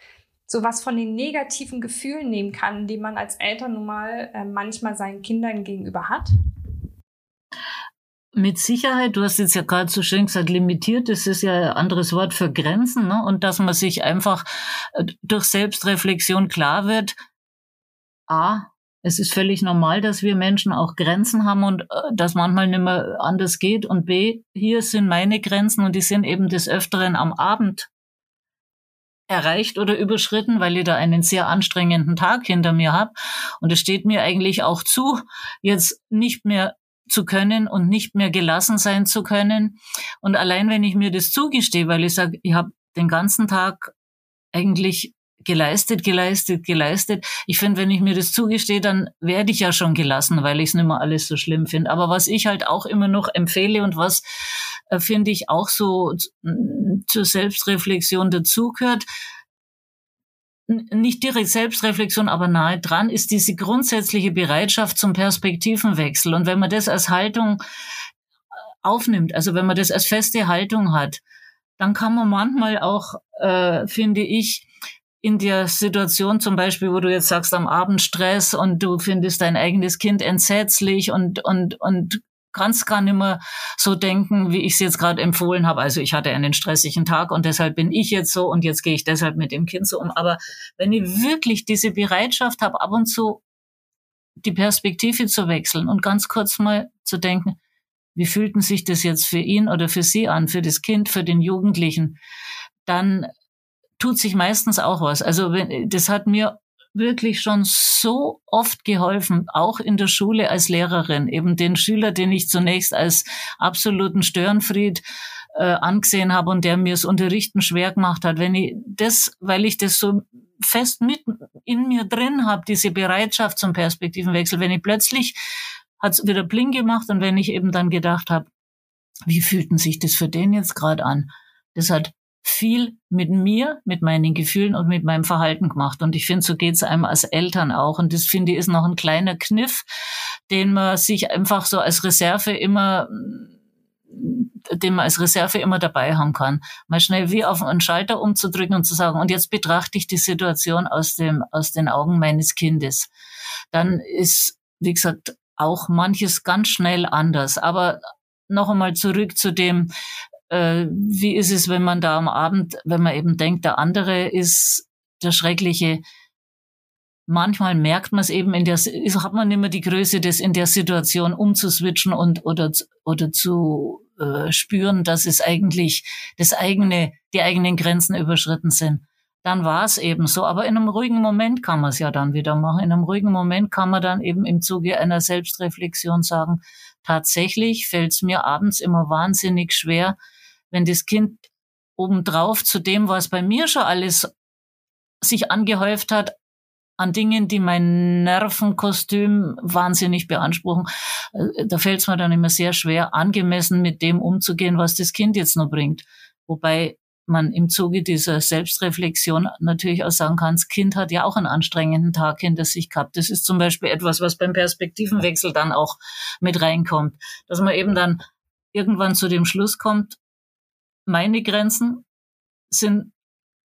sowas von den negativen Gefühlen nehmen kann, die man als Eltern nun mal äh, manchmal seinen Kindern gegenüber hat? Mit Sicherheit, du hast jetzt ja gerade so schön gesagt, limitiert, das ist ja ein anderes Wort für Grenzen, ne? und dass man sich einfach äh, durch Selbstreflexion klar wird, a, es ist völlig normal, dass wir Menschen auch Grenzen haben und äh, dass manchmal nicht mehr anders geht. Und B, hier sind meine Grenzen und die sind eben des Öfteren am Abend erreicht oder überschritten, weil ich da einen sehr anstrengenden Tag hinter mir habe. Und es steht mir eigentlich auch zu, jetzt nicht mehr zu können und nicht mehr gelassen sein zu können. Und allein wenn ich mir das zugestehe, weil ich sage, ich habe den ganzen Tag eigentlich geleistet, geleistet, geleistet. Ich finde, wenn ich mir das zugestehe, dann werde ich ja schon gelassen, weil ich es nicht mehr alles so schlimm finde. Aber was ich halt auch immer noch empfehle und was äh, finde ich auch so zur Selbstreflexion dazugehört, nicht direkt Selbstreflexion, aber nahe dran ist diese grundsätzliche Bereitschaft zum Perspektivenwechsel. Und wenn man das als Haltung äh, aufnimmt, also wenn man das als feste Haltung hat, dann kann man manchmal auch, äh, finde ich, in der Situation zum Beispiel, wo du jetzt sagst, am Abend Stress und du findest dein eigenes Kind entsetzlich und, und, und kannst gar nicht mehr so denken, wie ich es jetzt gerade empfohlen habe. Also ich hatte einen stressigen Tag und deshalb bin ich jetzt so und jetzt gehe ich deshalb mit dem Kind so um. Aber wenn ich wirklich diese Bereitschaft habe, ab und zu die Perspektive zu wechseln und ganz kurz mal zu denken, wie fühlten sich das jetzt für ihn oder für sie an, für das Kind, für den Jugendlichen, dann tut sich meistens auch was. Also wenn, das hat mir wirklich schon so oft geholfen, auch in der Schule als Lehrerin, eben den Schüler, den ich zunächst als absoluten Störenfried äh, angesehen habe und der mir das Unterrichten schwer gemacht hat. Wenn ich das, weil ich das so fest mit in mir drin habe, diese Bereitschaft zum Perspektivenwechsel, wenn ich plötzlich hat es wieder bling gemacht und wenn ich eben dann gedacht habe, wie fühlten sich das für den jetzt gerade an? Das hat viel mit mir, mit meinen Gefühlen und mit meinem Verhalten gemacht. Und ich finde, so geht es einem als Eltern auch. Und das finde ich ist noch ein kleiner Kniff, den man sich einfach so als Reserve immer den man als Reserve immer dabei haben kann. Mal schnell wie auf einen Schalter umzudrücken und zu sagen, und jetzt betrachte ich die Situation aus dem, aus den Augen meines Kindes. Dann ist, wie gesagt, auch manches ganz schnell anders. Aber noch einmal zurück zu dem, äh, wie ist es, wenn man da am Abend, wenn man eben denkt, der andere ist der schreckliche. Manchmal merkt man es eben in der, hat man immer die Größe, das in der Situation umzuswitchen und oder oder zu äh, spüren, dass es eigentlich das eigene, die eigenen Grenzen überschritten sind. Dann war es eben so. Aber in einem ruhigen Moment kann man es ja dann wieder machen. In einem ruhigen Moment kann man dann eben im Zuge einer Selbstreflexion sagen, tatsächlich fällt es mir abends immer wahnsinnig schwer, wenn das Kind obendrauf zu dem, was bei mir schon alles sich angehäuft hat, an Dingen, die mein Nervenkostüm wahnsinnig beanspruchen, äh, da fällt es mir dann immer sehr schwer, angemessen mit dem umzugehen, was das Kind jetzt noch bringt. Wobei man im Zuge dieser Selbstreflexion natürlich auch sagen kann, das Kind hat ja auch einen anstrengenden Tag hinter sich gehabt. Das ist zum Beispiel etwas, was beim Perspektivenwechsel dann auch mit reinkommt. Dass man eben dann irgendwann zu dem Schluss kommt, meine Grenzen sind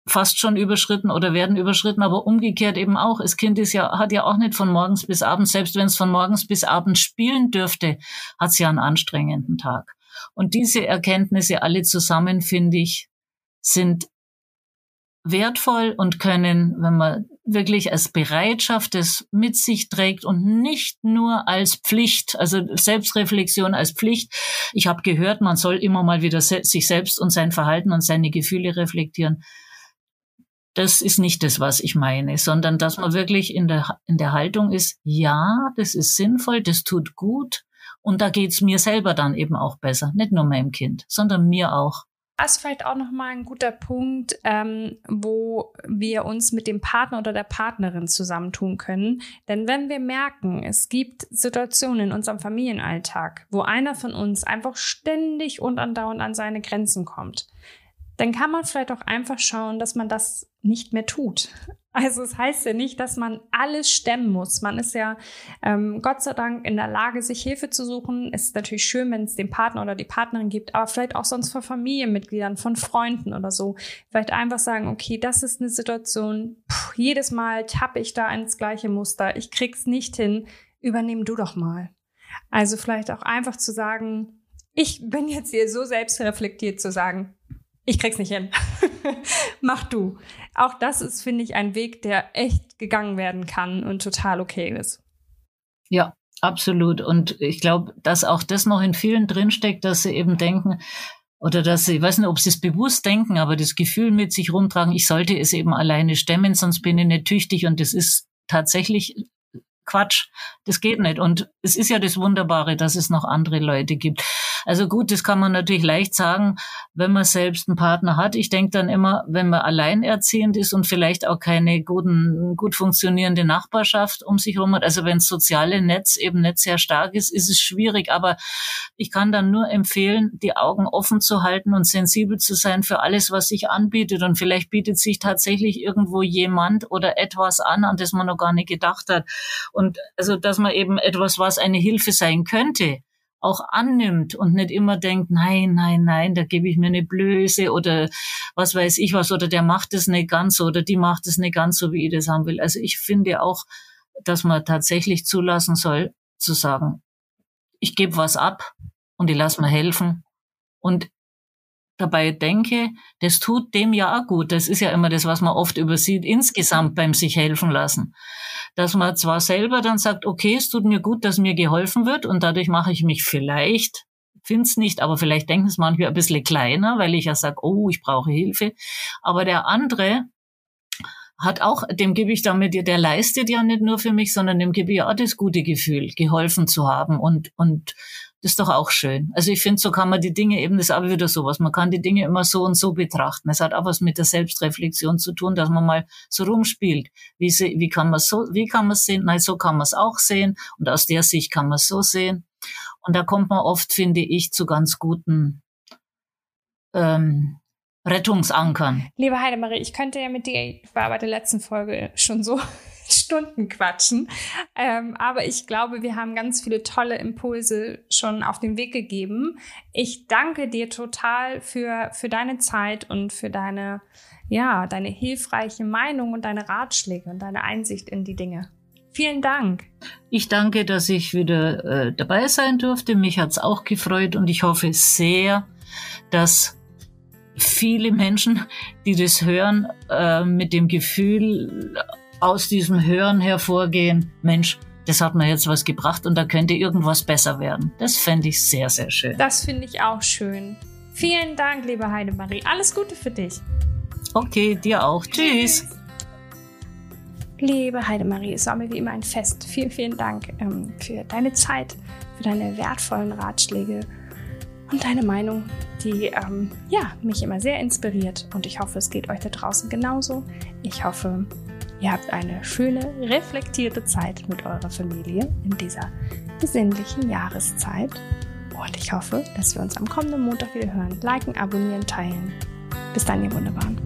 fast schon überschritten oder werden überschritten, aber umgekehrt eben auch. Das Kind ist ja, hat ja auch nicht von morgens bis abends, selbst wenn es von morgens bis abends spielen dürfte, hat es ja einen anstrengenden Tag. Und diese Erkenntnisse alle zusammen, finde ich, sind wertvoll und können, wenn man wirklich als Bereitschaft das mit sich trägt und nicht nur als Pflicht, also Selbstreflexion als Pflicht. Ich habe gehört, man soll immer mal wieder sich selbst und sein Verhalten und seine Gefühle reflektieren. Das ist nicht das, was ich meine, sondern dass man wirklich in der, in der Haltung ist, ja, das ist sinnvoll, das tut gut und da geht's mir selber dann eben auch besser. Nicht nur meinem Kind, sondern mir auch. Das ist vielleicht auch nochmal ein guter Punkt, ähm, wo wir uns mit dem Partner oder der Partnerin zusammentun können. Denn wenn wir merken, es gibt Situationen in unserem Familienalltag, wo einer von uns einfach ständig und andauernd an seine Grenzen kommt, dann kann man vielleicht auch einfach schauen, dass man das nicht mehr tut. Also es heißt ja nicht, dass man alles stemmen muss. Man ist ja ähm, Gott sei Dank in der Lage, sich Hilfe zu suchen. Es ist natürlich schön, wenn es den Partner oder die Partnerin gibt, aber vielleicht auch sonst von Familienmitgliedern, von Freunden oder so. Vielleicht einfach sagen, okay, das ist eine Situation, puh, jedes Mal tappe ich da ins gleiche Muster, ich krieg's nicht hin, übernehm du doch mal. Also vielleicht auch einfach zu sagen, ich bin jetzt hier so selbstreflektiert zu sagen, ich krieg's nicht hin. <laughs> Mach du. Auch das ist, finde ich, ein Weg, der echt gegangen werden kann und total okay ist. Ja, absolut. Und ich glaube, dass auch das noch in vielen drinsteckt, dass sie eben denken, oder dass sie, ich weiß nicht, ob sie es bewusst denken, aber das Gefühl mit sich rumtragen, ich sollte es eben alleine stemmen, sonst bin ich nicht tüchtig. Und das ist tatsächlich Quatsch. Das geht nicht. Und es ist ja das Wunderbare, dass es noch andere Leute gibt. Also gut, das kann man natürlich leicht sagen, wenn man selbst einen Partner hat. Ich denke dann immer, wenn man alleinerziehend ist und vielleicht auch keine guten, gut funktionierende Nachbarschaft um sich herum hat, also wenn das soziale Netz eben nicht sehr stark ist, ist es schwierig. Aber ich kann dann nur empfehlen, die Augen offen zu halten und sensibel zu sein für alles, was sich anbietet. Und vielleicht bietet sich tatsächlich irgendwo jemand oder etwas an, an das man noch gar nicht gedacht hat. Und also, dass man eben etwas, was eine Hilfe sein könnte, auch annimmt und nicht immer denkt, nein, nein, nein, da gebe ich mir eine Blöße oder was weiß ich was oder der macht es nicht ganz so oder die macht es nicht ganz so, wie ich das haben will. Also ich finde auch, dass man tatsächlich zulassen soll, zu sagen, ich gebe was ab und ich lasse mir helfen und dabei denke, das tut dem ja auch gut. Das ist ja immer das, was man oft übersieht, insgesamt beim sich helfen lassen dass man zwar selber dann sagt, okay, es tut mir gut, dass mir geholfen wird und dadurch mache ich mich vielleicht, find's nicht, aber vielleicht denken es manchmal ein bisschen kleiner, weil ich ja sage, oh, ich brauche Hilfe. Aber der andere hat auch, dem gebe ich damit, der leistet ja nicht nur für mich, sondern dem gebe ich auch das gute Gefühl, geholfen zu haben und, und das ist doch auch schön. Also ich finde, so kann man die Dinge eben, das ist aber wieder sowas, man kann die Dinge immer so und so betrachten. Es hat auch was mit der Selbstreflexion zu tun, dass man mal so rumspielt. Wie, sie, wie kann man so, wie kann man es sehen? Nein, so kann man es auch sehen. Und aus der Sicht kann man es so sehen. Und da kommt man oft, finde ich, zu ganz guten ähm, Rettungsankern. Liebe Heidemarie, ich könnte ja mit dir, ich war bei der letzten Folge schon so <laughs> Stunden quatschen. Ähm, aber ich glaube, wir haben ganz viele tolle Impulse schon auf den Weg gegeben. Ich danke dir total für, für deine Zeit und für deine, ja, deine hilfreiche Meinung und deine Ratschläge und deine Einsicht in die Dinge. Vielen Dank. Ich danke, dass ich wieder äh, dabei sein durfte. Mich hat's auch gefreut und ich hoffe sehr, dass viele Menschen, die das hören, äh, mit dem Gefühl aus diesem Hören hervorgehen, Mensch, das hat mir jetzt was gebracht und da könnte irgendwas besser werden. Das fände ich sehr, sehr schön. Das finde ich auch schön. Vielen Dank, liebe Heidemarie. Alles Gute für dich. Okay, dir auch. Tschüss. Liebe Heidemarie, es war mir wie immer ein Fest. Vielen, vielen Dank ähm, für deine Zeit, für deine wertvollen Ratschläge und deine Meinung, die ähm, ja, mich immer sehr inspiriert. Und ich hoffe, es geht euch da draußen genauso. Ich hoffe, Ihr habt eine schöne, reflektierte Zeit mit eurer Familie in dieser besinnlichen Jahreszeit. Und ich hoffe, dass wir uns am kommenden Montag wieder hören. Liken, abonnieren, teilen. Bis dann, ihr Wunderbaren.